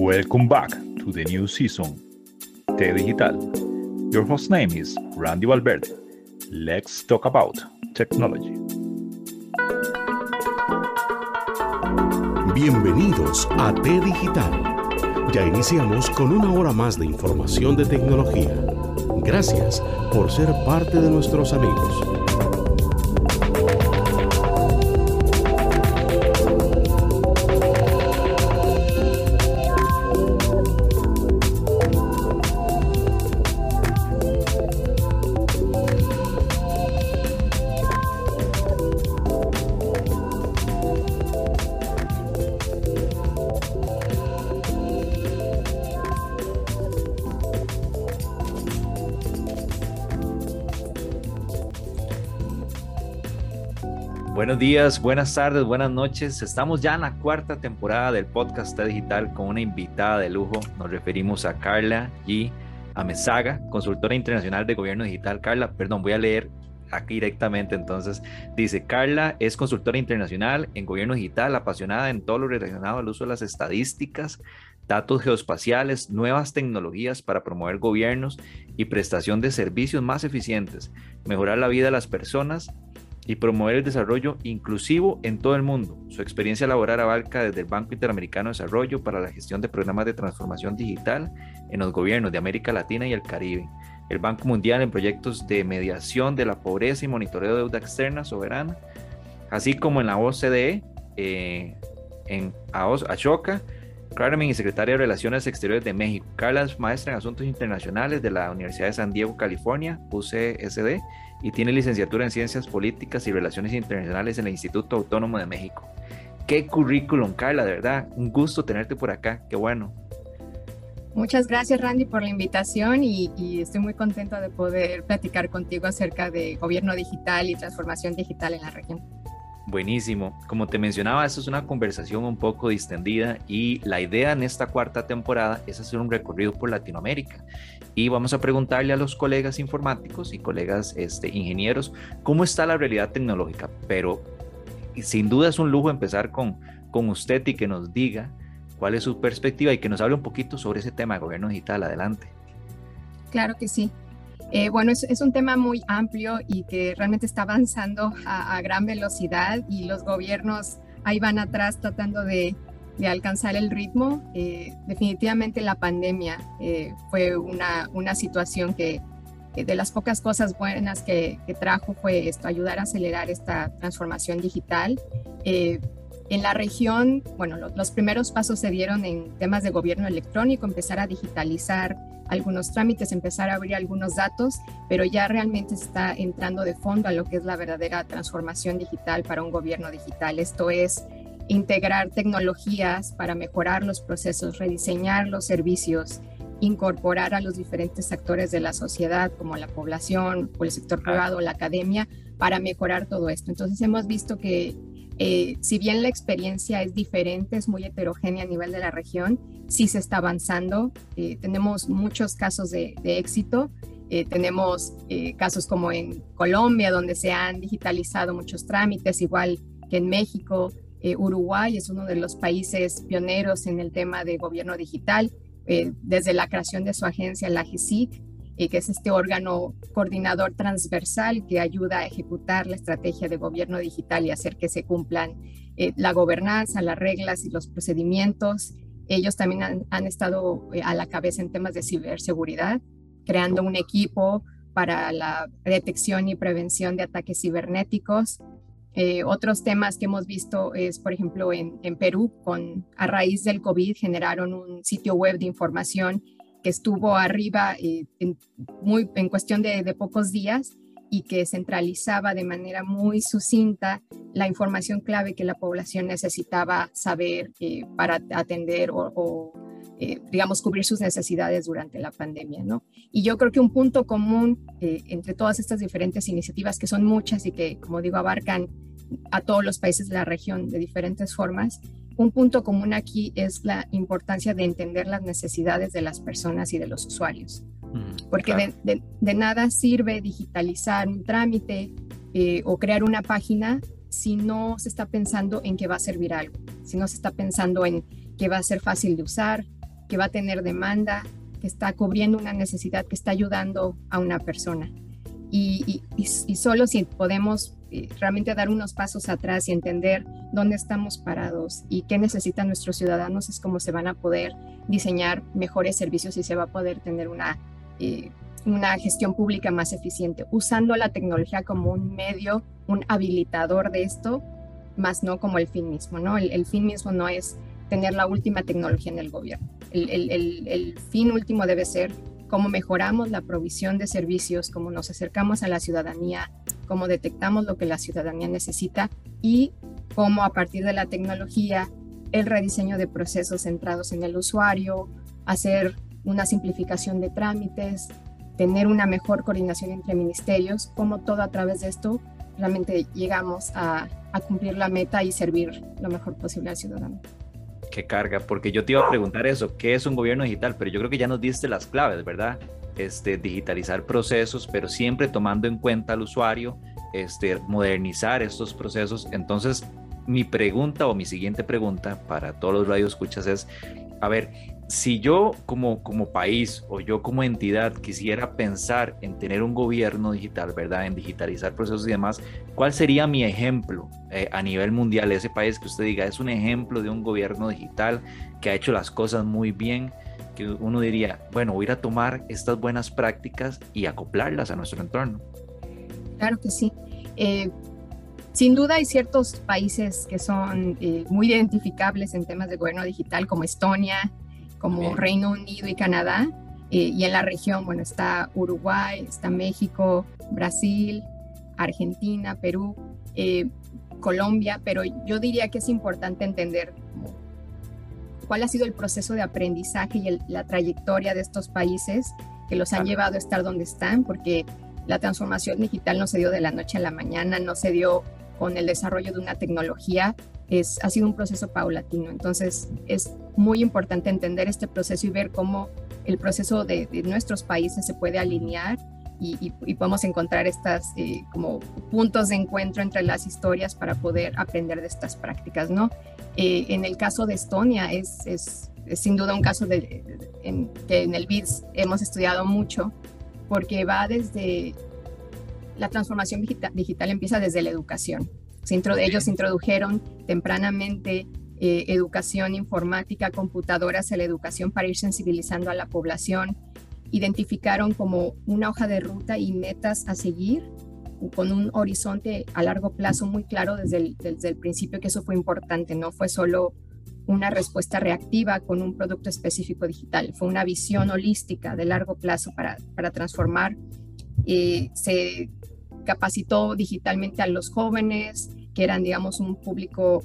Welcome back to the new season, T Digital. Your host name is Randy Valverde. Let's talk about technology. Bienvenidos a T Digital. Ya iniciamos con una hora más de información de tecnología. Gracias por ser parte de nuestros amigos. Días, buenas tardes, buenas noches. Estamos ya en la cuarta temporada del podcast Digital con una invitada de lujo. Nos referimos a Carla G. Amezaga, consultora internacional de gobierno digital. Carla, perdón, voy a leer aquí directamente. Entonces, dice, Carla es consultora internacional en gobierno digital, apasionada en todo lo relacionado al uso de las estadísticas, datos geoespaciales, nuevas tecnologías para promover gobiernos y prestación de servicios más eficientes, mejorar la vida de las personas y promover el desarrollo inclusivo en todo el mundo. Su experiencia laboral abarca desde el Banco Interamericano de Desarrollo para la gestión de programas de transformación digital en los gobiernos de América Latina y el Caribe, el Banco Mundial en proyectos de mediación de la pobreza y monitoreo de deuda externa soberana, así como en la OCDE, eh, en Ashoka, Carmen y secretaria de Relaciones Exteriores de México. Carla es maestra en Asuntos Internacionales de la Universidad de San Diego, California, UCSD, y tiene licenciatura en Ciencias Políticas y Relaciones Internacionales en el Instituto Autónomo de México. Qué currículum, Carla, de verdad. Un gusto tenerte por acá. Qué bueno. Muchas gracias, Randy, por la invitación y, y, estoy muy contento de poder platicar contigo acerca de gobierno digital y transformación digital en la región. Buenísimo. Como te mencionaba, esta es una conversación un poco distendida y la idea en esta cuarta temporada es hacer un recorrido por Latinoamérica y vamos a preguntarle a los colegas informáticos y colegas este, ingenieros cómo está la realidad tecnológica. Pero sin duda es un lujo empezar con, con usted y que nos diga cuál es su perspectiva y que nos hable un poquito sobre ese tema de gobierno digital. Adelante. Claro que sí. Eh, bueno, es, es, un tema muy amplio y que realmente está avanzando a, a gran velocidad y los gobiernos ahí van atrás tratando de de alcanzar el ritmo. Eh, definitivamente la pandemia eh, fue una, una situación que, de las pocas cosas buenas que, trajo fue esto, ayudar a acelerar esta transformación digital. Eh, en la región, bueno, los primeros pasos se dieron en temas de gobierno electrónico, empezar a digitalizar algunos trámites, empezar a abrir algunos datos, pero ya realmente está entrando de fondo a lo que es la verdadera transformación digital para un gobierno digital. Esto es integrar tecnologías para mejorar los procesos, rediseñar los servicios, incorporar a los diferentes actores de la sociedad, como la población o el sector privado, la academia, para mejorar todo esto. Entonces hemos visto que eh, si bien la experiencia es diferente, es muy heterogénea a nivel de la región, sí se está avanzando. Eh, tenemos muchos casos de, éxito. Eh, tenemos casos como en Colombia, donde se han digitalizado muchos trámites, igual que en México. Eh, Uruguay es uno de los países pioneros en el tema de gobierno digital, eh, desde la creación de su agencia, la GESIC, eh, que es este órgano coordinador transversal que ayuda a ejecutar la estrategia de gobierno digital y hacer que se cumplan la gobernanza, las reglas y los procedimientos. Ellos también han estado a la cabeza en temas de ciberseguridad, creando un equipo para la detección y prevención de ataques cibernéticos, eh, otros temas que hemos visto es, por ejemplo, en, Perú, con, a raíz del COVID generaron un sitio web de información que estuvo arriba eh, en, muy, en cuestión de, pocos días y que centralizaba de manera muy sucinta la información clave que la población necesitaba saber eh, para atender o, digamos, cubrir sus necesidades durante la pandemia, ¿no? Y yo creo que un punto común entre todas estas diferentes iniciativas, que son muchas y que, como digo, abarcan a todos los países de la región de diferentes formas. Un punto común aquí es la importancia de entender las necesidades de las personas y de los usuarios. Porque de, nada sirve digitalizar un trámite eh, o crear una página si no se está pensando en que va a servir algo, si no se está pensando en que va a ser fácil de usar, que va a tener demanda, que está cubriendo una necesidad, que está ayudando a una persona. Y, solo si podemos realmente dar unos pasos atrás y entender dónde estamos parados y qué necesitan nuestros ciudadanos es como se van a poder diseñar mejores servicios y se va a poder tener una, eh, una gestión pública más eficiente, usando la tecnología como un medio, un habilitador de esto, más no como el fin mismo, ¿no? El, fin mismo no es tener la última tecnología en el gobierno. El, el, el fin último debe ser cómo mejoramos la provisión de servicios, cómo nos acercamos a la ciudadanía, cómo detectamos lo que la ciudadanía necesita y cómo a partir de la tecnología, el rediseño de procesos centrados en el usuario, hacer una simplificación de trámites, tener una mejor coordinación entre ministerios, cómo todo a través de esto realmente llegamos a, a cumplir la meta y servir lo mejor posible al ciudadano que carga, porque yo te iba a preguntar eso, ¿qué es un gobierno digital? Pero yo creo que ya nos diste las claves, ¿verdad? Este, digitalizar procesos, pero siempre tomando en cuenta al usuario, este, modernizar estos procesos. Entonces, mi pregunta o mi siguiente pregunta para todos los radioescuchas es, a ver, si yo como, como país o yo como entidad quisiera pensar en tener un gobierno digital, ¿verdad? En digitalizar procesos y demás, ¿cuál sería mi ejemplo eh, a nivel mundial? Ese país que usted diga es un ejemplo de un gobierno digital que ha hecho las cosas muy bien, que uno diría, bueno, voy a ir a tomar estas buenas prácticas y acoplarlas a nuestro entorno. Claro que sí. Eh, sin duda hay ciertos países que son eh, muy identificables en temas de gobierno digital, como Estonia, como Reino Unido y Canadá. Eh, y en la región, bueno, está Uruguay, está México, Brasil, Argentina, Perú, Colombia, pero yo diría que es importante entender cuál ha sido el proceso de aprendizaje y la trayectoria de estos países que los han llevado a estar donde están, porque la transformación digital no se dio de la noche a la mañana, no se dio con el desarrollo de una tecnología, es, ha sido un proceso paulatino. Entonces, es muy importante entender este proceso y ver cómo el proceso de, nuestros países se puede alinear y, podemos encontrar estas eh, como puntos de encuentro entre las historias para poder aprender de estas prácticas, ¿no? Eh, en el caso de Estonia es, es, sin duda un caso de, en, que en el BIDS hemos estudiado mucho porque va desde la transformación digital, digital empieza desde la educación. ellos introdujeron tempranamente eh, educación informática, computadoras a la educación para ir sensibilizando a la población. Identificaron como una hoja de ruta y metas a seguir con un horizonte a largo plazo muy claro desde el, principio, que eso fue importante, no fue solo una respuesta reactiva con un producto específico digital, fue una visión holística de largo plazo para, para transformar. Eh, se capacitó digitalmente a los jóvenes, que eran, digamos, un público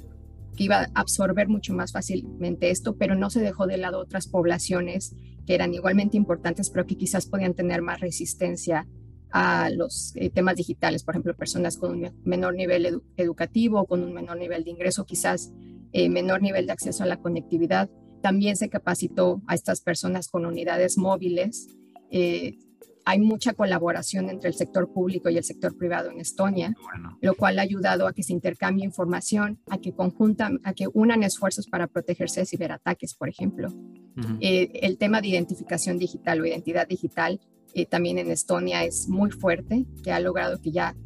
que iba a absorber mucho más fácilmente esto, pero no se dejó de lado otras poblaciones que eran igualmente importantes, pero que quizás podían tener más resistencia a los eh, temas digitales, por ejemplo, personas con un menor nivel educativo, con un menor nivel de ingreso, quizás eh, menor nivel de acceso a la conectividad. También se capacitó a estas personas con unidades móviles. Eh, hay mucha colaboración entre el sector público y el sector privado en Estonia, lo cual ha ayudado a que se intercambie información, a que conjuntan, a que unan esfuerzos para protegerse de ciberataques, por ejemplo. Eh, el tema de identificación digital o identidad digital eh, también en Estonia es muy fuerte, que ha logrado que ya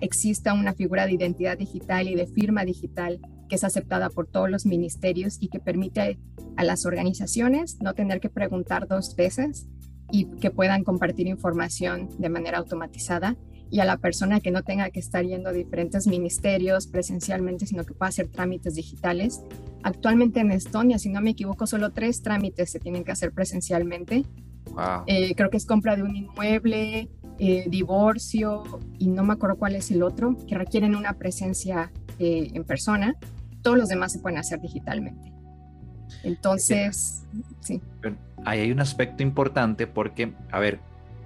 exista una figura de identidad digital y de firma digital que es aceptada por todos los ministerios y que permite a las organizaciones no tener que preguntar dos veces y que puedan compartir información de manera automatizada y a la persona que no tenga que estar yendo a diferentes ministerios presencialmente, sino que pueda hacer trámites digitales. Actualmente en Estonia, si no me equivoco, solo tres trámites se tienen que hacer presencialmente. Eh, creo que es compra de un inmueble, eh, divorcio y no me acuerdo cuál es el otro, que requieren una presencia eh, en persona. Todos los demás se pueden hacer digitalmente. Entonces, sí ahí hay un aspecto importante porque, a ver,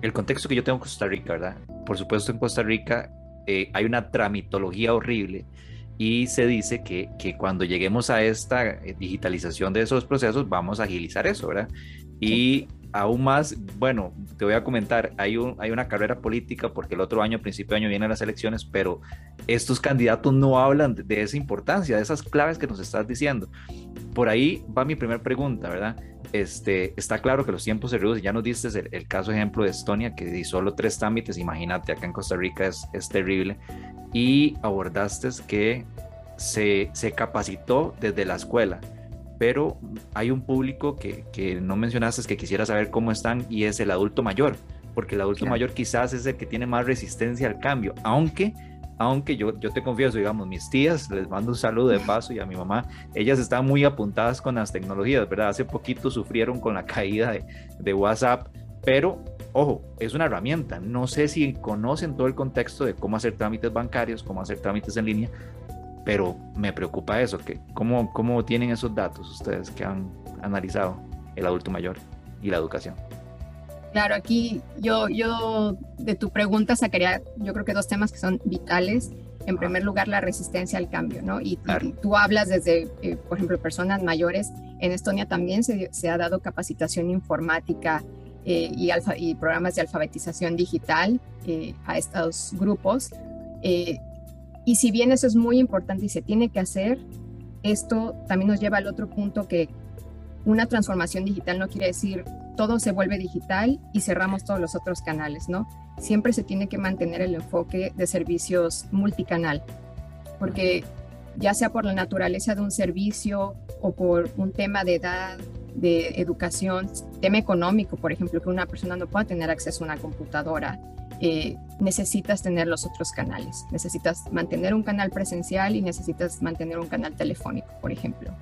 el contexto que yo tengo en Costa Rica, ¿verdad? Por supuesto, en Costa Rica eh, hay una tramitología horrible y se dice que, que, cuando lleguemos a esta eh, digitalización de esos procesos vamos a agilizar eso, ¿verdad? Y aún más, bueno, te voy a comentar, hay, un, hay una carrera política porque el otro año, principio de año, vienen las elecciones, pero estos candidatos no hablan de, esa importancia, de esas claves que nos estás diciendo. Por ahí va mi primera pregunta, ¿verdad? Este, está claro que los tiempos se reducen. Ya nos diste el, caso ejemplo de Estonia, que di solo tres trámites, imagínate, acá en Costa Rica es, terrible. Y abordaste que se capacitó desde la escuela pero hay un público que, que, no mencionaste que quisiera saber cómo están y es el adulto mayor, porque el adulto mayor quizás es el que tiene más resistencia al cambio, aunque aunque yo, yo te confieso, digamos, mis tías, les mando un saludo de paso y a mi mamá, ellas están muy apuntadas con las tecnologías, ¿verdad? Hace poquito sufrieron con la caída de, de WhatsApp, pero ojo, es una herramienta. No sé si conocen todo el contexto de cómo hacer trámites bancarios, cómo hacer trámites en línea, pero me preocupa eso, que cómo, cómo tienen esos datos ustedes que han analizado el adulto mayor y la educación. Claro, aquí yo, yo de tu pregunta sacaría, yo creo que dos temas que son vitales. En primer lugar, la resistencia al cambio, ¿no? Y, tú hablas desde, eh, por ejemplo, personas mayores. En Estonia también se, se ha dado capacitación informática eh, y, alfa, y, programas de alfabetización digital eh, a estos grupos. Y si bien eso es muy importante y se tiene que hacer, esto también nos lleva al otro punto que una transformación digital no quiere decir todo se vuelve digital y cerramos todos los otros canales, ¿no? Siempre se tiene que mantener el enfoque de servicios multicanal, porque ya sea por la naturaleza de un servicio o por un tema de edad, de educación, tema económico, por ejemplo, que una persona no pueda tener acceso a una computadora, eh, necesitas tener los otros canales. Necesitas mantener un canal presencial y necesitas mantener un canal telefónico, por ejemplo.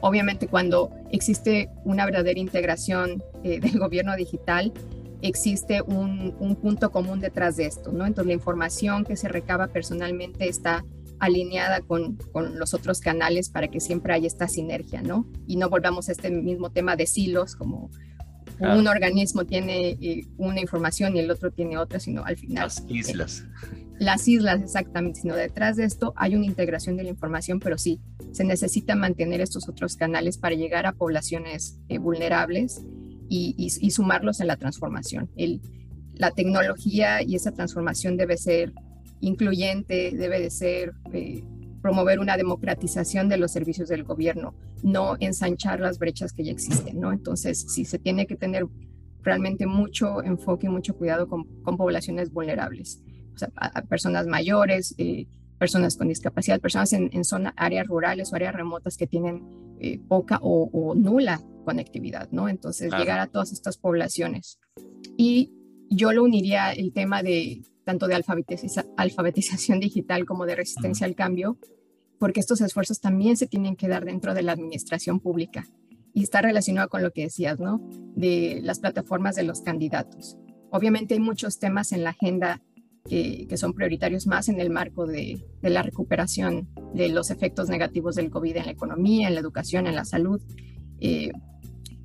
Obviamente cuando existe una verdadera integración eh, del gobierno digital, existe un, punto común detrás de esto, ¿no? Entonces la información que se recaba personalmente está alineada con, con, los otros canales para que siempre haya esta sinergia, ¿no? Y no volvamos a este mismo tema de silos, como un organismo tiene eh, una información y el otro tiene otra, sino al final... Las islas. las islas, exactamente, sino detrás de esto hay una integración de la información, pero sí, se necesita mantener estos otros canales para llegar a poblaciones eh, vulnerables y, sumarlos en la transformación. El, la tecnología y esa transformación debe ser incluyente, debe de ser eh, promover una democratización de los servicios del gobierno, no ensanchar las brechas que ya existen, ¿no? Entonces, sí se tiene que tener realmente mucho enfoque y mucho cuidado con, poblaciones vulnerables, o sea, a, personas mayores, eh, personas con discapacidad, personas en, en zona, áreas rurales o áreas remotas que tienen eh, poca o, nula conectividad, ¿no? Entonces, llegar a todas estas poblaciones. Y yo lo uniría el tema de tanto de alfabetización digital como de resistencia al cambio, porque estos esfuerzos también se tienen que dar dentro de la administración pública y está relacionado con lo que decías, ¿no? De las plataformas de los candidatos. Obviamente hay muchos temas en la agenda que, son prioritarios más en el marco de, la recuperación de los efectos negativos del COVID en la economía, en la educación, en la salud. Eh,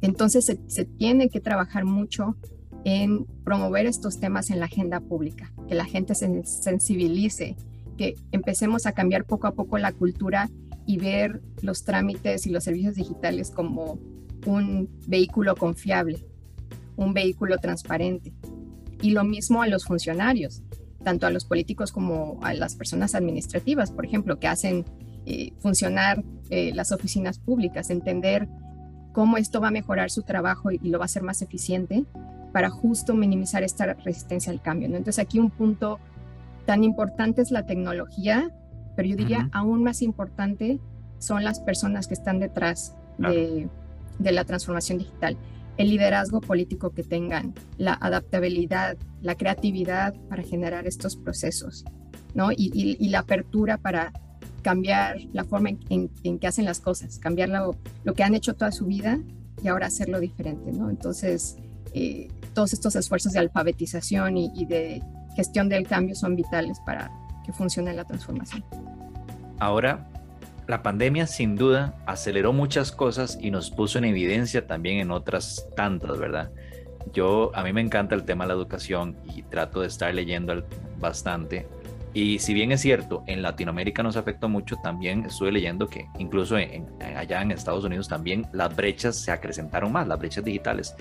entonces se, se, tiene que trabajar mucho en promover estos temas en la agenda pública, que la gente se sensibilice, que empecemos a cambiar poco a poco la cultura y ver los trámites y los servicios digitales como un vehículo confiable, un vehículo transparente. Y lo mismo a los funcionarios, tanto a los políticos como a las personas administrativas, por ejemplo, que hacen eh, funcionar eh, las oficinas públicas, entender cómo esto va a mejorar su trabajo y, lo va a hacer más eficiente para justo minimizar esta resistencia al cambio. ¿no? Entonces aquí un punto tan importante es la tecnología, pero yo diría aún más importante son las personas que están detrás de, la transformación digital. El liderazgo político que tengan, la adaptabilidad, la creatividad para generar estos procesos, ¿no? Y, la apertura para cambiar la forma en, que hacen las cosas, cambiar lo, que han hecho toda su vida y ahora hacerlo diferente, ¿no? Entonces, eh, todos estos esfuerzos de alfabetización y, de gestión del cambio son vitales para que funcione la transformación. Ahora, la pandemia sin duda aceleró muchas cosas y nos puso en evidencia también en otras tantas, ¿verdad? Yo, a mí me encanta el tema de la educación y trato de estar leyendo bastante. Y si bien es cierto, en Latinoamérica nos afectó mucho, también estuve leyendo que incluso allá en Estados Unidos también las brechas se acrecentaron más, las brechas digitales.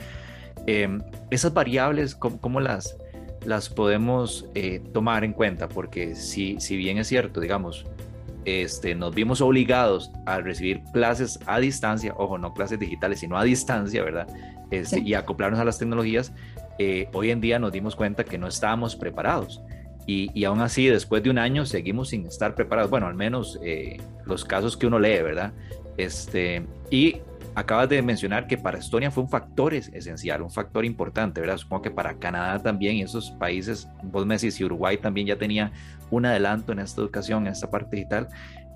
Em, esas variables, ¿cómo, las, las podemos eh, tomar en cuenta? Porque si, si bien es cierto, digamos, este, nos vimos obligados a recibir clases a distancia, ojo, no clases digitales, sino a distancia, ¿verdad? Este, y acoplarnos a las tecnologías, eh, hoy en día nos dimos cuenta que no estábamos preparados. Y, y, aún así, después de un año, seguimos sin estar preparados. Bueno, al menos eh, los casos que uno lee, ¿verdad? Este, y acabas de mencionar que para Estonia fue un factor esencial, un factor importante, ¿verdad? Supongo que para Canadá también y esos países, vos me decís, y Uruguay también ya tenía un adelanto en esta educación, en esta parte digital.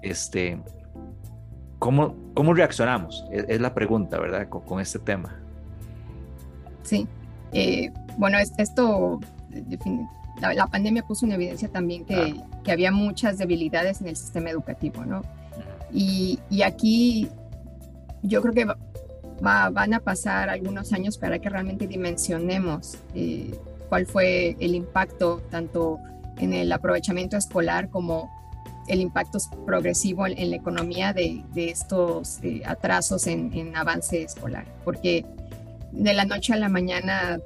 Este, ¿cómo, cómo reaccionamos? Es, la pregunta, ¿verdad? Con, este tema. Sí. Eh, bueno, esto, la, pandemia puso en evidencia también que, que había muchas debilidades en el sistema educativo, ¿no? Y, y aquí yo creo que va, van a pasar algunos años para que realmente dimensionemos eh, cuál fue el impacto tanto en el aprovechamiento escolar como el impacto progresivo en, la economía de, estos eh, atrasos en, en, avance escolar, porque de la noche a la mañana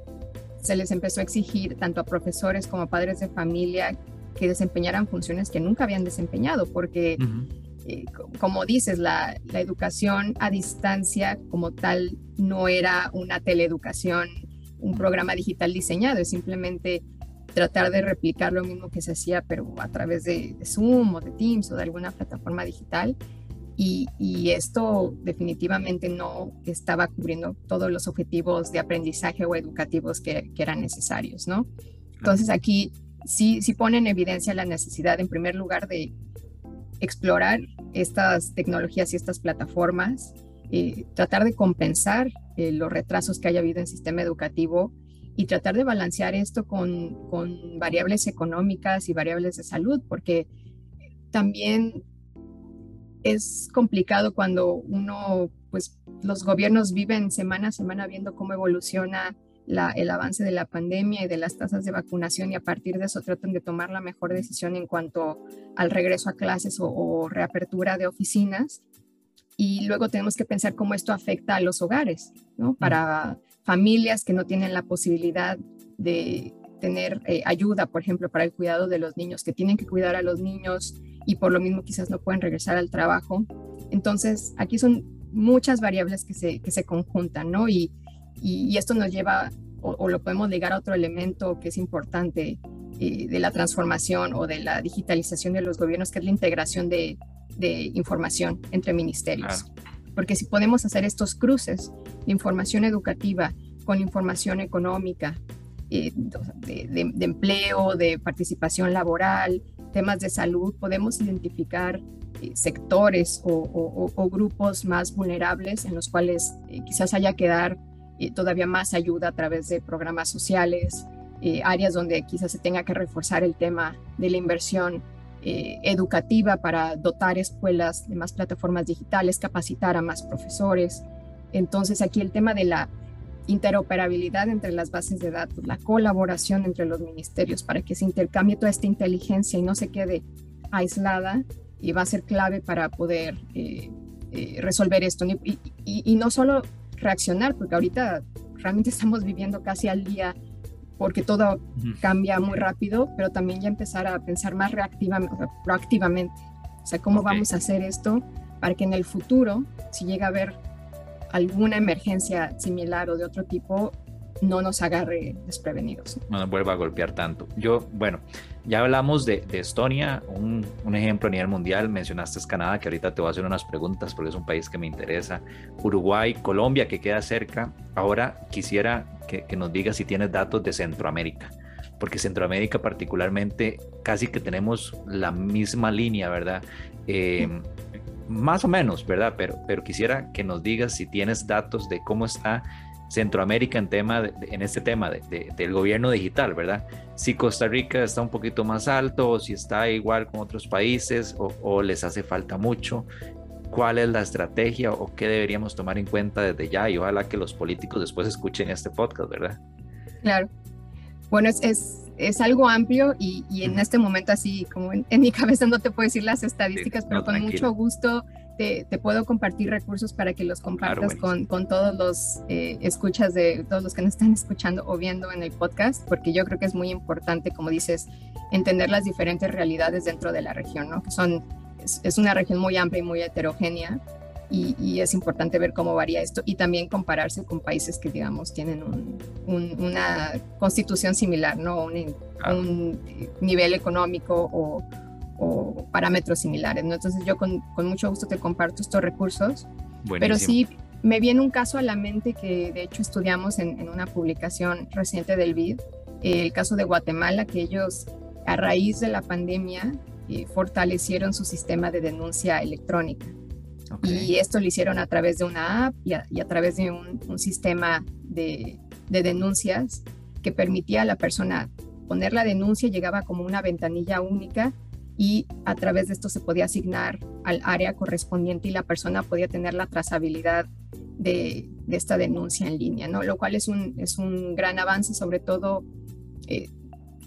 se les empezó a exigir tanto a profesores como a padres de familia que desempeñaran funciones que nunca habían desempeñado, porque eh, como dices, la, educación a distancia como tal no era una teleeducación, un programa digital diseñado, es simplemente tratar de replicar lo mismo que se hacía, pero a través de, Zoom o de Teams o de alguna plataforma digital. Y, esto definitivamente no estaba cubriendo todos los objetivos de aprendizaje o educativos que, que eran necesarios, ¿no? Entonces aquí sí, sí pone en evidencia la necesidad, en primer lugar, de explorar estas tecnologías y estas plataformas, eh, tratar de compensar eh, los retrasos que haya habido en el sistema educativo y tratar de balancear esto con, con, variables económicas y variables de salud, porque también es complicado cuando uno, pues los gobiernos viven semana a semana viendo cómo evoluciona el avance de la pandemia y de las tasas de vacunación y a partir de eso tratan de tomar la mejor decisión en cuanto al regreso a clases o, reapertura de oficinas. Y luego tenemos que pensar cómo esto afecta a los hogares, ¿no? Para familias que no tienen la posibilidad de tener eh, ayuda, por ejemplo, para el cuidado de los niños, que tienen que cuidar a los niños y por lo mismo quizás no pueden regresar al trabajo. Entonces, aquí son muchas variables que se, que se conjuntan, ¿no? Y, y, esto nos lleva, o, lo podemos ligar a otro elemento que es importante eh, de la transformación o de la digitalización de los gobiernos, que es la integración de, de información entre ministerios. Porque si podemos hacer estos cruces de información educativa con información económica, eh, de, de, empleo, de participación laboral, temas de salud, podemos identificar eh, sectores o, o, o, grupos más vulnerables en los cuales quizás haya que dar todavía más ayuda a través de programas sociales, eh, áreas donde quizás se tenga que reforzar el tema de la inversión eh, educativa para dotar escuelas de más plataformas digitales, capacitar a más profesores. Entonces aquí el tema de la interoperabilidad entre las bases de datos, la colaboración entre los ministerios para que se intercambie toda esta inteligencia y no se quede aislada y va a ser clave para poder eh, resolver esto. Y, no solo reaccionar, porque ahorita realmente estamos viviendo casi al día porque todo cambia muy rápido, pero también ya empezar a pensar más reactivamente, proactivamente. O sea, ¿cómo vamos a hacer esto para que en el futuro, si llega a haber alguna emergencia similar o de otro tipo, no nos agarre desprevenidos. No nos vuelva a golpear tanto. Yo, bueno, ya hablamos de, Estonia, un, ejemplo a nivel mundial, mencionaste Canadá, que ahorita te voy a hacer unas preguntas porque es un país que me interesa, Uruguay, Colombia, que queda cerca. Ahora quisiera que, nos digas si tienes datos de Centroamérica, porque Centroamérica particularmente casi que tenemos la misma línea, ¿verdad? Eh, más o menos, ¿verdad? Pero, pero quisiera que nos digas si tienes datos de cómo está Centroamérica en, tema en este tema del gobierno digital, ¿verdad? Si Costa Rica está un poquito más alto o si está igual con otros países o, les hace falta mucho, cuál es la estrategia o qué deberíamos tomar en cuenta desde ya y ojalá que los políticos después escuchen este podcast, ¿verdad? Claro. Bueno, es, es, algo amplio y, en este momento así como en, mi cabeza no te puedo decir las estadísticas, pero con mucho gusto te, puedo compartir recursos para que los compartas con, con, todos los eh, escuchas de todos los que nos están escuchando o viendo en el podcast, porque yo creo que es muy importante, como dices, entender las diferentes realidades dentro de la región, ¿no? Que son, es, una región muy amplia y muy heterogénea. Y, es importante ver cómo varía esto y también compararse con países que, digamos, tienen una constitución similar, ¿no? Un, un nivel económico o, o parámetros similares. ¿no? Entonces yo con, con, mucho gusto te comparto estos recursos. Pero sí, me viene un caso a la mente que de hecho estudiamos en, en una publicación reciente del BID, el caso de Guatemala, que ellos a raíz de la pandemia eh, fortalecieron su sistema de denuncia electrónica. Y esto lo hicieron a través de una app y a, y a través de un, un sistema de, de, denuncias que permitía a la persona poner la denuncia, llegaba como una ventanilla única y a través de esto se podía asignar al área correspondiente y la persona podía tener la trazabilidad de, esta denuncia en línea, ¿no? Lo cual es un, es un gran avance, sobre todo eh,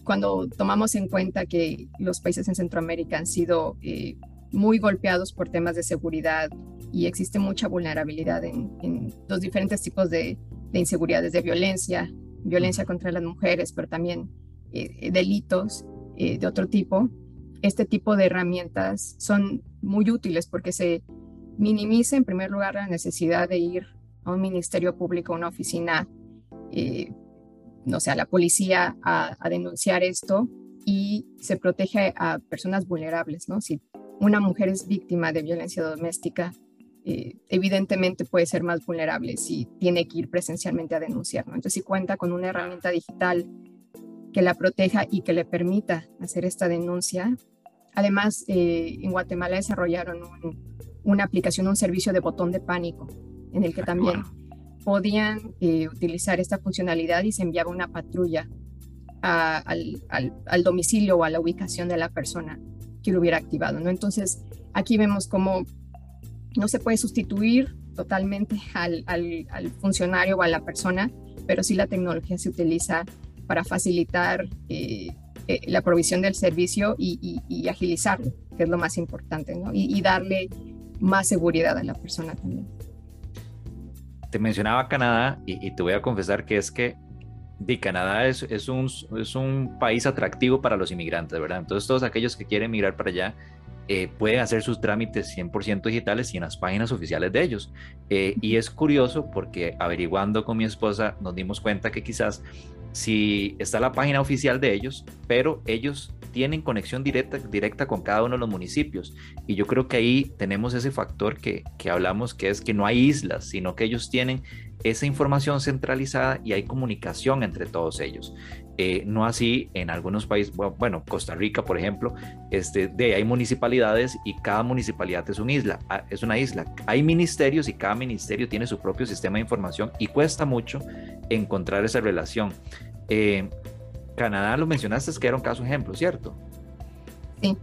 cuando tomamos en cuenta que los países en Centroamérica han sido eh, muy golpeados por temas de seguridad y existe mucha vulnerabilidad en, los diferentes tipos de, inseguridades, de violencia, violencia contra las mujeres, pero también eh, delitos de otro tipo este tipo de herramientas son muy útiles porque se minimiza en primer lugar la necesidad de ir a un ministerio público, a una oficina, eh, no sé, a la policía a, denunciar esto y se protege a personas vulnerables, ¿no? Si una mujer es víctima de violencia doméstica, eh, evidentemente puede ser más vulnerable si tiene que ir presencialmente a denunciar, ¿no? Entonces, si cuenta con una herramienta digital que la proteja y que le permita hacer esta denuncia, Además, eh, en Guatemala desarrollaron una aplicación, un servicio de botón de pánico, en el que ah, también podían eh, utilizar esta funcionalidad y se enviaba una patrulla al, domicilio o a la ubicación de la persona que lo hubiera activado. ¿no? Entonces, aquí vemos cómo no se puede sustituir totalmente al, funcionario o a la persona, pero sí la tecnología se utiliza para facilitar eh, eh, la provisión del servicio y, agilizarlo, que es lo más importante, ¿no? y, darle más seguridad a la persona también. Te mencionaba Canadá y, te voy a confesar que es que de Canadá es, es, un, es un país atractivo para los inmigrantes, ¿verdad? Entonces todos aquellos que quieren migrar para allá eh, pueden hacer sus trámites 100% digitales y en las páginas oficiales de ellos. Eh, y es curioso porque averiguando con mi esposa nos dimos cuenta que quizás si está la página oficial de ellos, pero ellos tienen conexión directa, directa con cada uno de los municipios. Y yo creo que ahí tenemos ese factor que, que hablamos, que es que no hay islas, sino que ellos tienen esa información centralizada y hay comunicación entre todos ellos. Eh, no así en algunos países, bueno, Costa Rica, por ejemplo, este, de, hay municipalidades y cada municipalidad es una isla, ah, es una isla. Hay ministerios y cada ministerio tiene su propio sistema de información y cuesta mucho encontrar esa relación. Eh, Canadá, lo mencionaste, es que era un caso ejemplo, ¿cierto? Sí.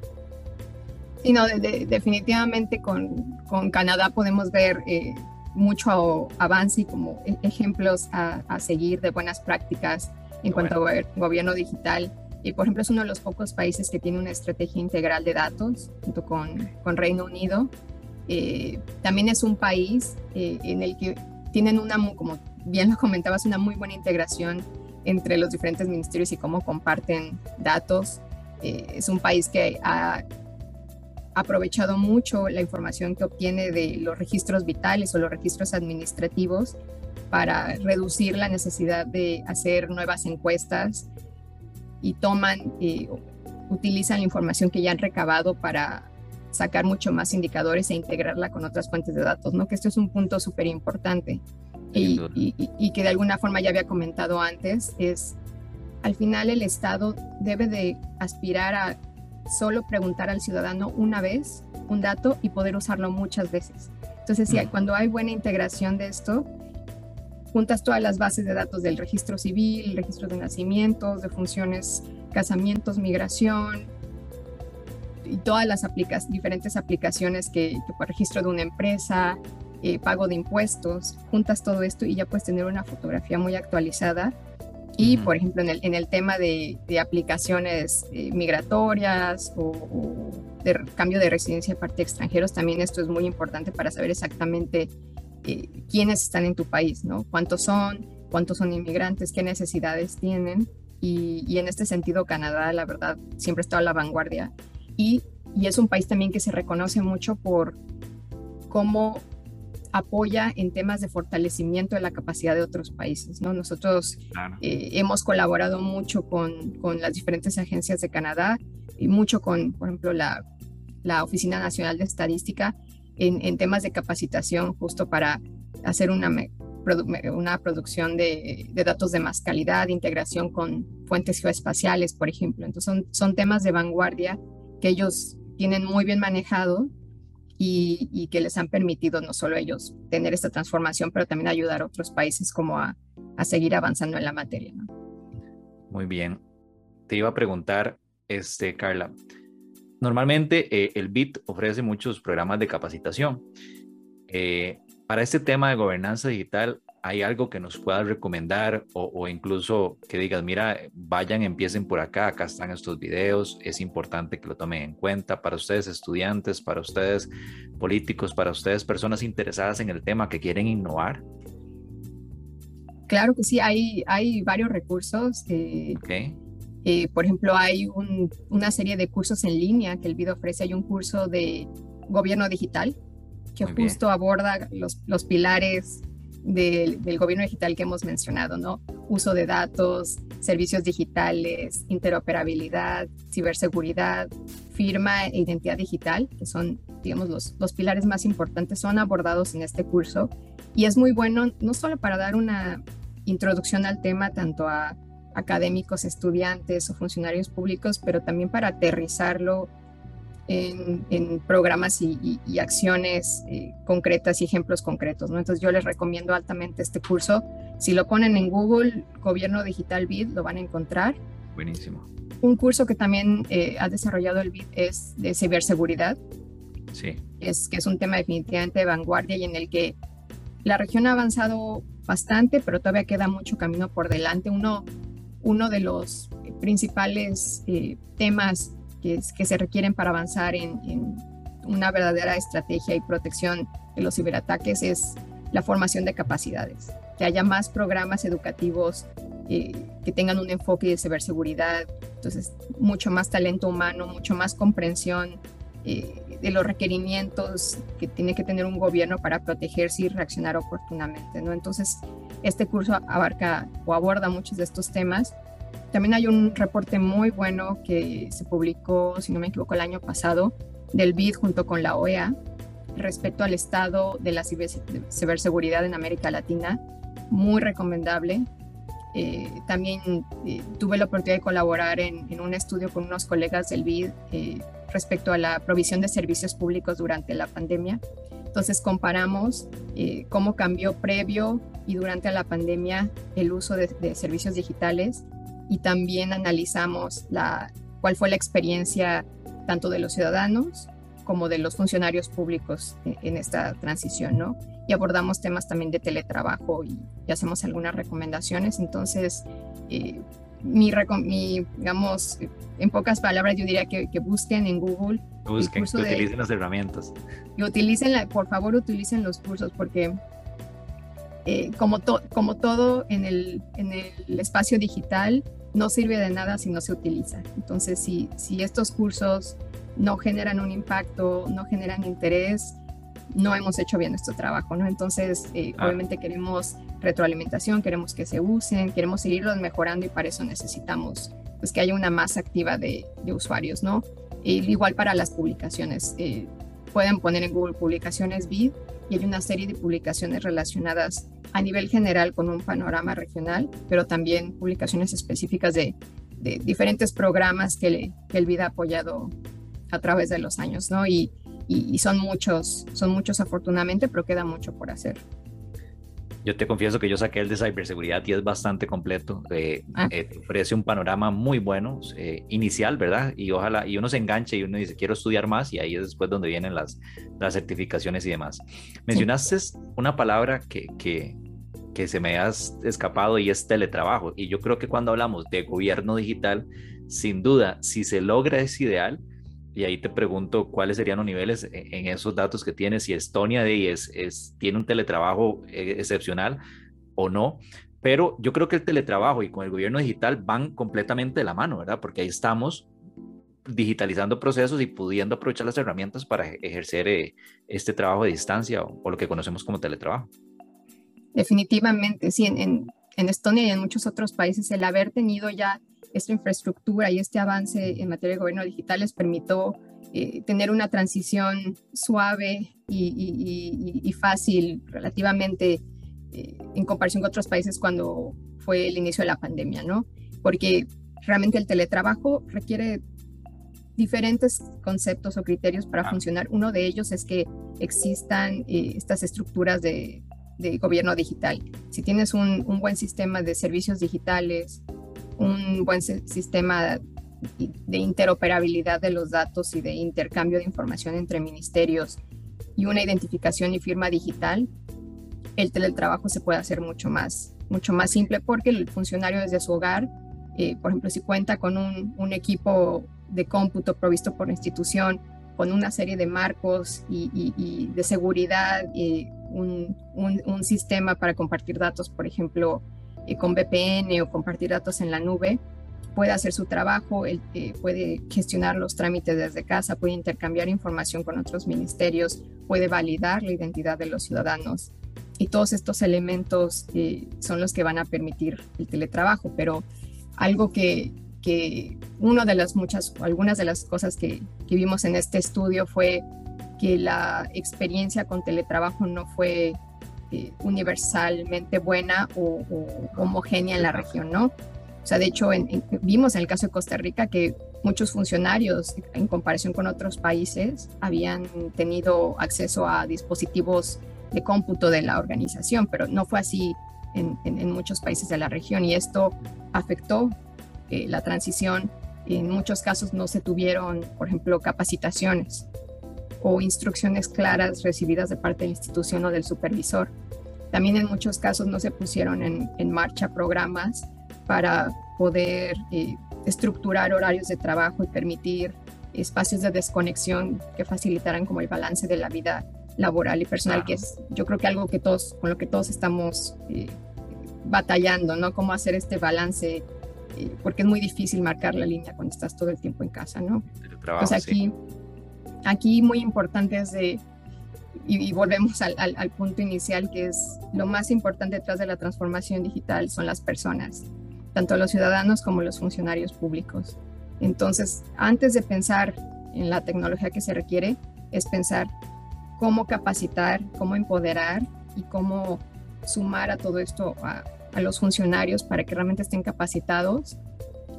Sí, no, definitivamente con, con, Canadá podemos ver eh, mucho avance y como e, ejemplos a, a seguir de buenas prácticas en cuanto a gobierno digital. Y por ejemplo es uno de los pocos países que tiene una estrategia integral de datos junto con, con Reino Unido. Eh, también es un país eh, en el que tienen una, como bien lo comentabas, una muy buena integración entre los diferentes ministerios y cómo comparten datos. Eh, es un país que ha aprovechado mucho la información que obtiene de los registros vitales o los registros administrativos para reducir la necesidad de hacer nuevas encuestas y toman, y utilizan la información que ya han recabado para sacar mucho más indicadores e integrarla con otras fuentes de datos, ¿no? Que esto es un punto súper importante y, y, que de alguna forma ya había comentado antes, es al final el Estado debe de aspirar a solo preguntar al ciudadano una vez un dato y poder usarlo muchas veces. Entonces, si cuando hay buena integración de esto, juntas todas las bases de datos del registro civil, registro de nacimientos, de funciones, casamientos, migración y todas las diferentes aplicaciones que, que por registro de una empresa, eh, pago de impuestos, juntas todo esto y ya puedes tener una fotografía muy actualizada. Y, por ejemplo, en el, en el tema de, de aplicaciones eh, migratorias o, cambio de residencia de parte de extranjeros, también esto es muy importante para saber exactamente eh, quiénes están en tu país, ¿no? Cuántos son, cuántos son inmigrantes, qué necesidades tienen. Y, y en este sentido, Canadá, la verdad, siempre está a la vanguardia. Y, y es un país también que se reconoce mucho por cómo apoya en temas de fortalecimiento de la capacidad de otros países. ¿no? Nosotros eh, hemos colaborado mucho con, con, las diferentes agencias de Canadá y mucho con, por ejemplo, la, la Oficina Nacional de Estadística en, en, temas de capacitación justo para hacer una, una producción de, de, datos de más calidad, integración con fuentes geoespaciales, por ejemplo. Entonces son, son temas de vanguardia que ellos tienen muy bien manejado y, que les han permitido no solo ellos tener esta transformación, pero también ayudar a otros países como a, seguir avanzando en la materia. Muy bien. Te iba a preguntar, este, Carla, normalmente eh, el BIT ofrece muchos programas de capacitación. Eh, para este tema de gobernanza digital, ¿hay algo que nos puedas recomendar o, incluso que digas, mira, vayan, empiecen por acá, acá están estos videos, es importante que lo tomen en cuenta para ustedes estudiantes, para ustedes políticos, para ustedes personas interesadas en el tema que quieren innovar? Claro que sí, hay, hay varios recursos. Eh, eh, por ejemplo, hay una serie de cursos en línea que el video ofrece. Hay un curso de gobierno digital que justo aborda los, los pilares del, gobierno digital que hemos mencionado, ¿no? Uso de datos, servicios digitales, interoperabilidad, ciberseguridad, firma e identidad digital, que son, digamos, los, los pilares más importantes, son abordados en este curso. Y es muy bueno no solo para dar una introducción al tema, tanto a académicos, estudiantes o funcionarios públicos, pero también para aterrizarlo en, programas y, acciones eh, concretas y ejemplos concretos. ¿no? Entonces yo les recomiendo altamente este curso. Si lo ponen en Google, Gobierno Digital BID, lo van a encontrar. Buenísimo. Un curso que también eh, ha desarrollado el BID es de ciberseguridad. Sí. Es que es un tema definitivamente de vanguardia y en el que la región ha avanzado bastante, pero todavía queda mucho camino por delante. Uno, uno de los principales eh, temas que, se requieren para avanzar en, una verdadera estrategia y protección de los ciberataques es la formación de capacidades, que haya más programas educativos eh, que tengan un enfoque de ciberseguridad, entonces mucho más talento humano, mucho más comprensión eh, de los requerimientos que tiene que tener un gobierno para protegerse y reaccionar oportunamente, ¿no? Entonces, este curso abarca o aborda muchos de estos temas también hay un reporte muy bueno que se publicó, si no me equivoco, el año pasado del BID junto con la OEA respecto al estado de la ciberseguridad en América Latina. Muy recomendable. Eh, también eh, tuve la oportunidad de colaborar en, un estudio con unos colegas del BID eh, respecto a la provisión de servicios públicos durante la pandemia. Entonces comparamos cómo cambió previo y durante la pandemia el uso de, de servicios digitales y también analizamos la, cuál fue la experiencia tanto de los ciudadanos como de los funcionarios públicos en, esta transición, ¿no? Y abordamos temas también de teletrabajo y, hacemos algunas recomendaciones. Entonces, eh, mi, mi, digamos, en pocas palabras, yo diría que, busquen en Google. Busquen, que utilicen las herramientas. Y utilicen, la, por favor, utilicen los cursos porque eh, como, como todo en el, en el espacio digital, no sirve de nada si no se utiliza. Entonces, si, si estos cursos no generan un impacto, no generan interés, no hemos hecho bien nuestro trabajo, ¿no? Entonces, eh, ah. obviamente queremos retroalimentación, queremos que se usen, queremos seguirlos mejorando y para eso necesitamos pues, que haya una masa activa de, de usuarios, ¿no? igual para las publicaciones. Eh, pueden poner en Google publicaciones BID y hay una serie de publicaciones relacionadas a nivel general con un panorama regional, pero también publicaciones específicas de, diferentes programas que, el BID ha apoyado a través de los años, ¿no? Y, y, son muchos, son muchos afortunadamente, pero queda mucho por hacer. Yo te confieso que yo saqué el de ciberseguridad y es bastante completo. Eh, ah. eh, ofrece un panorama muy bueno, eh, inicial, ¿verdad? Y ojalá, y uno se enganche y uno dice, quiero estudiar más, y ahí es después donde vienen las, las certificaciones y demás. Mencionaste una palabra que, que, que se me ha escapado y es teletrabajo. Y yo creo que cuando hablamos de gobierno digital, sin duda, si se logra ese ideal, y ahí te pregunto cuáles serían los niveles e, en, esos datos que tienes, si Estonia de es, tiene un teletrabajo eh, excepcional o no. Pero yo creo que el teletrabajo y con el gobierno digital van completamente de la mano, ¿verdad? Porque ahí estamos digitalizando procesos y pudiendo aprovechar las herramientas para ejercer eh, este trabajo de distancia o, lo que conocemos como teletrabajo. Definitivamente, sí, en, en, Estonia y en muchos otros países el haber tenido ya esta infraestructura y este avance en materia de gobierno digital les permitió eh, tener una transición suave y, y fácil relativamente eh, en comparación con otros países cuando fue el inicio de la pandemia, ¿no? Porque realmente el teletrabajo requiere diferentes conceptos o criterios para ah. funcionar. Uno de ellos es que existan eh, estas estructuras de, gobierno digital. Si tienes un, buen sistema de servicios digitales, un buen sistema de interoperabilidad de los datos y de intercambio de información entre ministerios y una identificación y firma digital, el teletrabajo se puede hacer mucho más, mucho más simple porque el funcionario desde su hogar, eh, por ejemplo, si cuenta con un, equipo de cómputo provisto por la institución, con una serie de marcos y, de seguridad, y un, sistema para compartir datos, por ejemplo, eh, con VPN o compartir datos en la nube, puede hacer su trabajo, él, eh, puede gestionar los trámites desde casa, puede intercambiar información con otros ministerios, puede validar la identidad de los ciudadanos. Y todos estos elementos eh, son los que van a permitir el teletrabajo, pero algo que, que una de las muchas, algunas de las cosas que, que, vimos en este estudio fue que la experiencia con teletrabajo no fue universalmente buena o, homogénea en la región, ¿no? O sea, de hecho, vimos en el caso de Costa Rica que muchos funcionarios, en comparación con otros países, habían tenido acceso a dispositivos de cómputo de la organización, pero no fue así en, muchos países de la región y esto afectó eh, la transición. En muchos casos no se tuvieron, por ejemplo, capacitaciones o instrucciones claras recibidas de parte de la institución o del supervisor. También en muchos casos no se pusieron en, marcha programas para poder eh, estructurar horarios de trabajo y permitir espacios de desconexión que facilitaran como el balance de la vida laboral y personal, que es yo creo que algo que todos, con lo que todos estamos eh, batallando, ¿no? Cómo hacer este balance, eh, porque es muy difícil marcar la línea cuando estás todo el tiempo en casa, ¿no? pues aquí, aquí muy importante es de, y, volvemos al, al, punto inicial, que es lo más importante detrás de la transformación digital son las personas, tanto los ciudadanos como los funcionarios públicos. Entonces, antes de pensar en la tecnología que se requiere, es pensar cómo capacitar, cómo empoderar y cómo sumar a todo esto a, los funcionarios para que realmente estén capacitados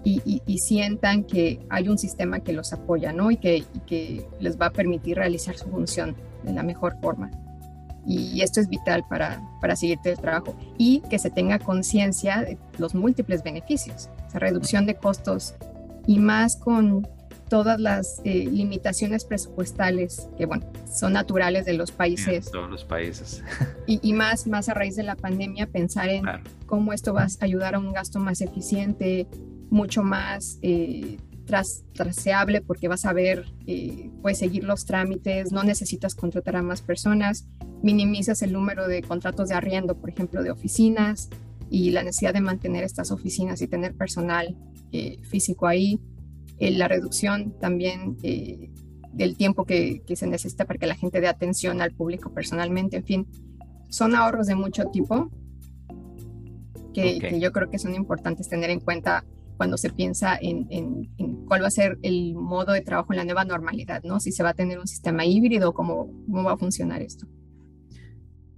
y, sientan que hay un sistema que los apoya, ¿no? Y que, que, les va a permitir realizar su función de la mejor forma. Y esto es vital para, para seguirte el trabajo y que se tenga conciencia de los múltiples beneficios, esa reducción de costos y más con todas las eh, limitaciones presupuestales que, bueno, son naturales de los países. todos los países. Y, más, más a raíz de la pandemia, pensar en cómo esto va a ayudar a un gasto más eficiente, mucho más eh, traseable, porque vas a ver, eh, puedes seguir los trámites, no necesitas contratar a más personas, minimizas el número de contratos de arriendo, por ejemplo, de oficinas y la necesidad de mantener estas oficinas y tener personal eh, físico ahí eh, la reducción también eh, del tiempo que, se necesita para que la gente dé atención al público personalmente, en fin, son ahorros de mucho tipo que, yo creo que son importantes tener en cuenta cuando se piensa en, cuál va a ser el modo de trabajo en la nueva normalidad, ¿no? Si se va a tener un sistema híbrido, cómo, cómo va a funcionar esto.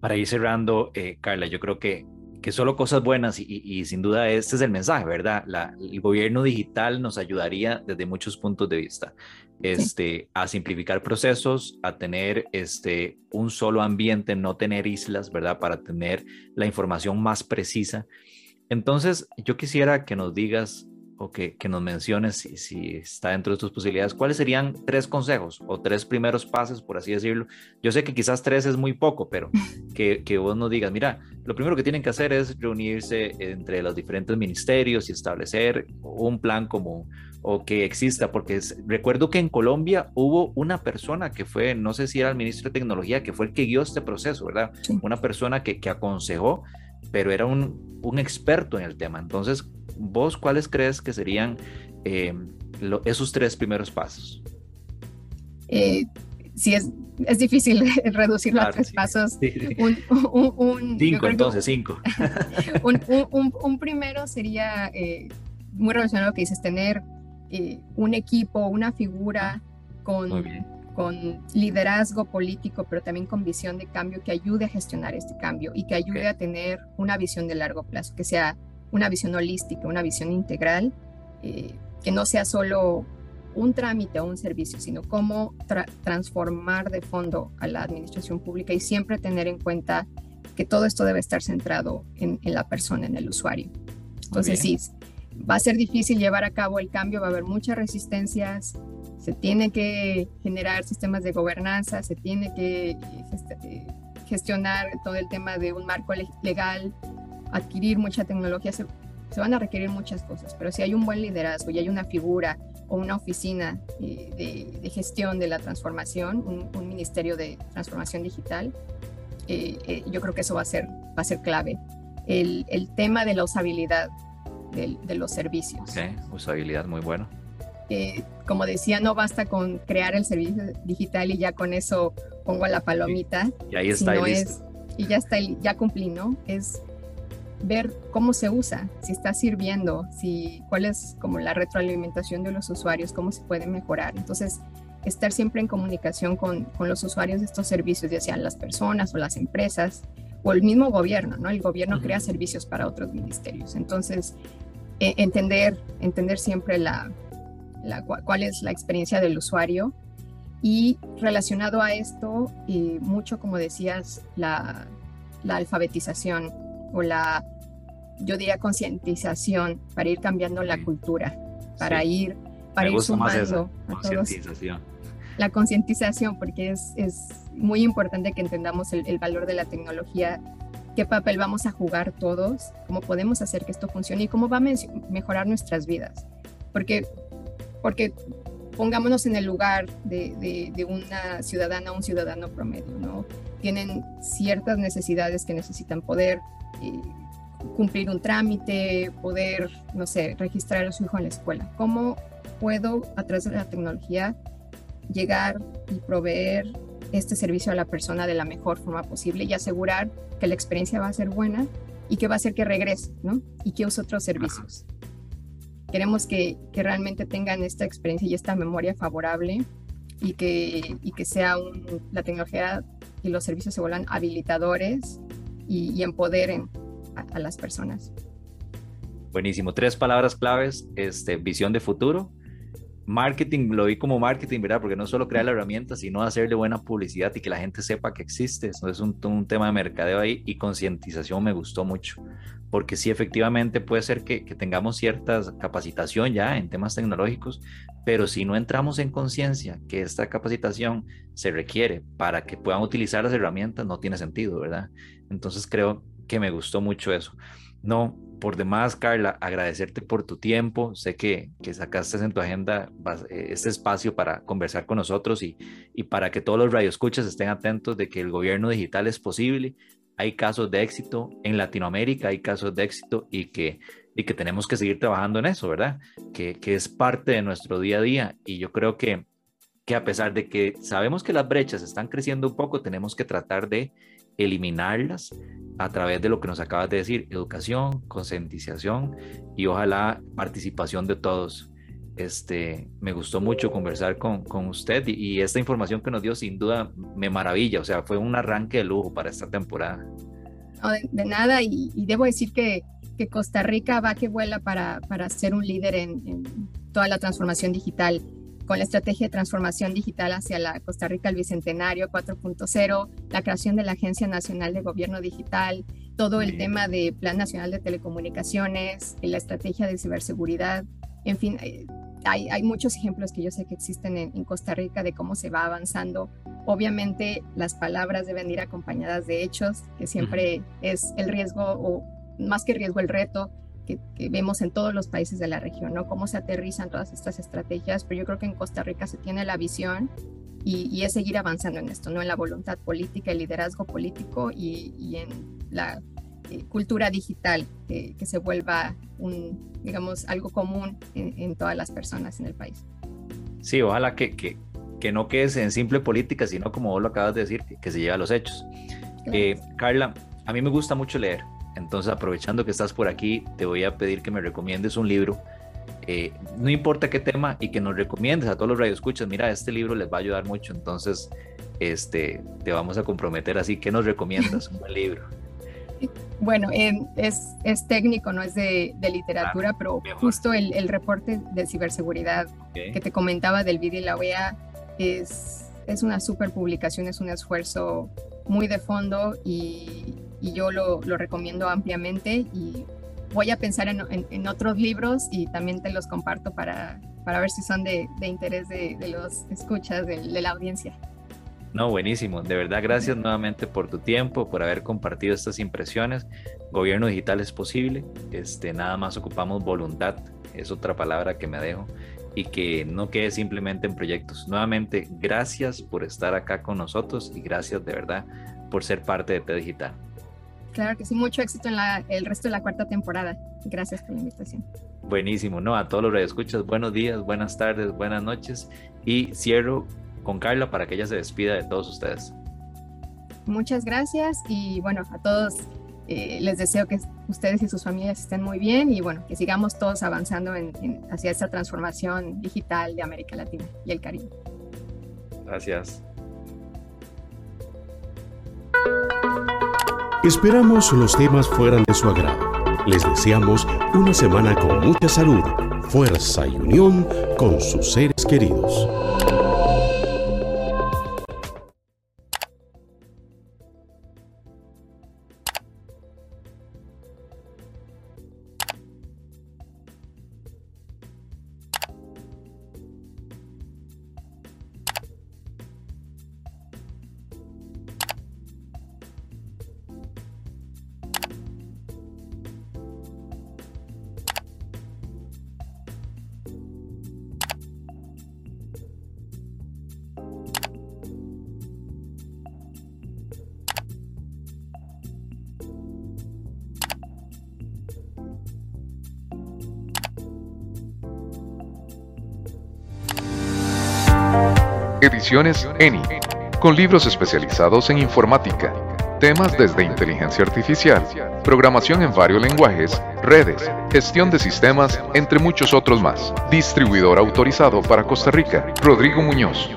Para ir cerrando, eh, Carla, yo creo que que solo cosas buenas y, sin duda este es el mensaje, ¿verdad? el gobierno digital nos ayudaría desde muchos puntos de vista este, a simplificar procesos, a tener este, un solo ambiente, no tener islas, ¿verdad? Para tener la información más precisa. Entonces, yo quisiera que nos digas o que, que nos menciones si, si, está dentro de tus posibilidades, ¿cuáles serían tres consejos o tres primeros pasos, por así decirlo? Yo sé que quizás tres es muy poco, pero que, que vos nos digas, mira, lo primero que tienen que hacer es reunirse entre los diferentes ministerios y establecer un plan común o que exista, porque recuerdo que en Colombia hubo una persona que fue, no sé si era el ministro de Tecnología, que fue el que guió este proceso, ¿verdad? Una persona que, que aconsejó, pero era un, un experto en el tema. Entonces, ¿Vos cuáles crees que serían eh, esos tres primeros pasos? Eh, sí, es, es difícil reducirlo a tres pasos. cinco, entonces, cinco. un, primero sería eh, muy relacionado a lo que dices, tener un equipo, una figura con, con liderazgo político, pero también con visión de cambio que ayude a gestionar este cambio y que ayude a tener una visión de largo plazo, que sea una visión holística, una visión integral, eh, que no sea solo un trámite o un servicio, sino cómo transformar de fondo a la administración pública y siempre tener en cuenta que todo esto debe estar centrado en, la persona, en el usuario. Entonces sí, va a ser difícil llevar a cabo el cambio, va a haber muchas resistencias, se tiene que generar sistemas de gobernanza, se tiene que eh, gestionar todo el tema de un marco legal, adquirir mucha tecnología, se, van a requerir muchas cosas, pero si hay un buen liderazgo y hay una figura o una oficina eh, de, gestión de la transformación, un, ministerio de transformación digital, eh, eh, yo creo que eso va a ser, va a ser clave. El, el tema de la usabilidad de, de los servicios. Sí, usabilidad muy bueno. como decía, no basta con crear el servicio digital y ya con eso pongo la palomita. Y ahí está. Y, y ya está, ya cumplí, ¿no? Es ver cómo se usa, si está sirviendo, si cuál es como la retroalimentación de los usuarios, cómo se puede mejorar. Entonces, estar siempre en comunicación con, con los usuarios de estos servicios, ya sean las personas o las empresas o el mismo gobierno, ¿no? El gobierno crea servicios para otros ministerios. Entonces, e, entender, entender siempre la, la, cuál es la experiencia del usuario y relacionado a esto, y mucho como decías, la, la alfabetización o la yo diría concientización para ir cambiando la cultura, para ir, para ir sumando a todos. La concientización, porque es, es, muy importante que entendamos el, valor de la tecnología, qué papel vamos a jugar todos, cómo podemos hacer que esto funcione y cómo va a mejorar nuestras vidas. Porque, porque pongámonos en el lugar de, de, una ciudadana o un ciudadano promedio, ¿no? Tienen ciertas necesidades que necesitan poder eh, cumplir un trámite, poder, no sé, registrar a su hijo en la escuela. ¿Cómo puedo, a través de la tecnología, llegar y proveer este servicio a la persona de la mejor forma posible y asegurar que la experiencia va a ser buena y que va a hacer que regrese, ¿no? Y que use otros servicios. Queremos que, que, realmente tengan esta experiencia y esta memoria favorable y que, y que sea la tecnología y los servicios se vuelvan habilitadores y, y empoderen a, las personas. Buenísimo. Tres palabras claves, este, visión de futuro. Marketing, lo vi como marketing, ¿verdad? Porque no solo crear la herramienta, sino hacerle buena publicidad y que la gente sepa que existe. Eso es un, un tema de mercadeo ahí y concientización me gustó mucho. Porque sí, efectivamente puede ser que, que tengamos cierta capacitación ya en temas tecnológicos, pero si no entramos en conciencia que esta capacitación se requiere para que puedan utilizar las herramientas, no tiene sentido, ¿verdad? Entonces creo que me gustó mucho eso. No, por demás, Carla, agradecerte por tu tiempo. Sé que, que sacaste en tu agenda eh, este espacio para conversar con nosotros y, y para que todos los radioescuchas estén atentos de que el gobierno digital es posible. Hay casos de éxito en Latinoamérica, hay casos de éxito y que, y que tenemos que seguir trabajando en eso, ¿verdad? Que, que es parte de nuestro día a día. Y yo creo que, que a pesar de que sabemos que las brechas están creciendo un poco, tenemos que tratar de eliminarlas a través de lo que nos acabas de decir, educación, concientización y ojalá participación de todos. Este, me gustó mucho conversar con, con usted y, esta información que nos dio sin duda me maravilla, o sea, fue un arranque de lujo para esta temporada. de, nada y, debo decir que, que, Costa Rica va que vuela para, para ser un líder en toda la transformación digital con la estrategia de transformación digital hacia la Costa Rica el Bicentenario 4.0, la creación de la Agencia Nacional de Gobierno Digital, todo el tema de Plan Nacional de Telecomunicaciones, la estrategia de ciberseguridad. en fin, eh, hay, hay, muchos ejemplos que yo sé que existen en, en, Costa Rica de cómo se va avanzando. Obviamente las palabras deben ir acompañadas de hechos, que siempre es el riesgo o más que riesgo el reto que, vemos en todos los países de la región, ¿no? Cómo se aterrizan todas estas estrategias, pero yo creo que en Costa Rica se tiene la visión y, es seguir avanzando en esto, ¿no? En la voluntad política, el liderazgo político y, en la eh, cultura digital, que se vuelva un, digamos, algo común en, todas las personas en el país. Sí, ojalá que, que, que, no quede en simple política, sino como vos lo acabas de decir, que, se lleve a los hechos. Eh, Carla, a mí me gusta mucho leer, entonces aprovechando que estás por aquí, te voy a pedir que me recomiendes un libro eh, no importa qué tema y que nos recomiendes a todos los radioescuchas, mira, este libro les va a ayudar mucho, entonces este, te vamos a comprometer así, ¿qué nos recomiendas? un buen libro. Bueno, es, es, técnico, no es de, literatura, pero justo el, el, reporte de ciberseguridad que te comentaba del vídeo y la OEA es, es una super publicación, es un esfuerzo muy de fondo y, y yo lo, lo, recomiendo ampliamente y voy a pensar en, en, otros libros y también te los comparto para, para ver si son de, de interés de, de, los escuchas, de, de la audiencia. No, buenísimo. De verdad, gracias nuevamente por tu tiempo, por haber compartido estas impresiones. Gobierno digital es posible. Este, nada más ocupamos voluntad. Es otra palabra que me dejo y que no quede simplemente en proyectos. Nuevamente, gracias por estar acá con nosotros y gracias de verdad por ser parte de T Digital. Claro que sí, mucho éxito en la, el resto de la cuarta temporada. Gracias por la invitación. Buenísimo, ¿no? A todos los radioescuchas, buenos días, buenas tardes, buenas noches. Y cierro con Carla para que ella se despida de todos ustedes. Muchas gracias y bueno, a todos eh, les deseo que ustedes y sus familias estén muy bien y bueno, que sigamos todos avanzando en, hacia esta transformación digital de América Latina y el Caribe. Gracias. Esperamos los temas fueran de su agrado. Les deseamos una semana con mucha salud, fuerza y unión con sus seres queridos. ENI, con libros especializados en informática, temas desde inteligencia artificial, programación en varios lenguajes, redes, gestión de sistemas, entre muchos otros más. Distribuidor autorizado para Costa Rica, Rodrigo Muñoz.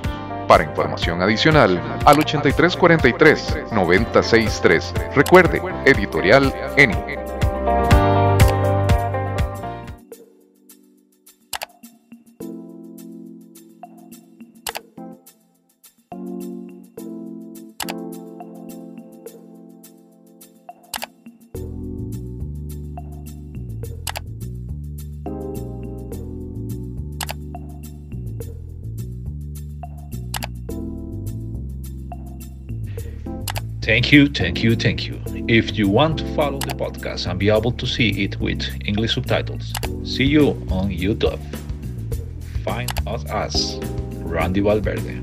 Para información adicional, al 8343-963. Recuerde, editorial ENI. Thank you, thank you, thank you. If you want to follow the podcast and be able to see it with English subtitles, see you on YouTube. Find us as Randy Valverde.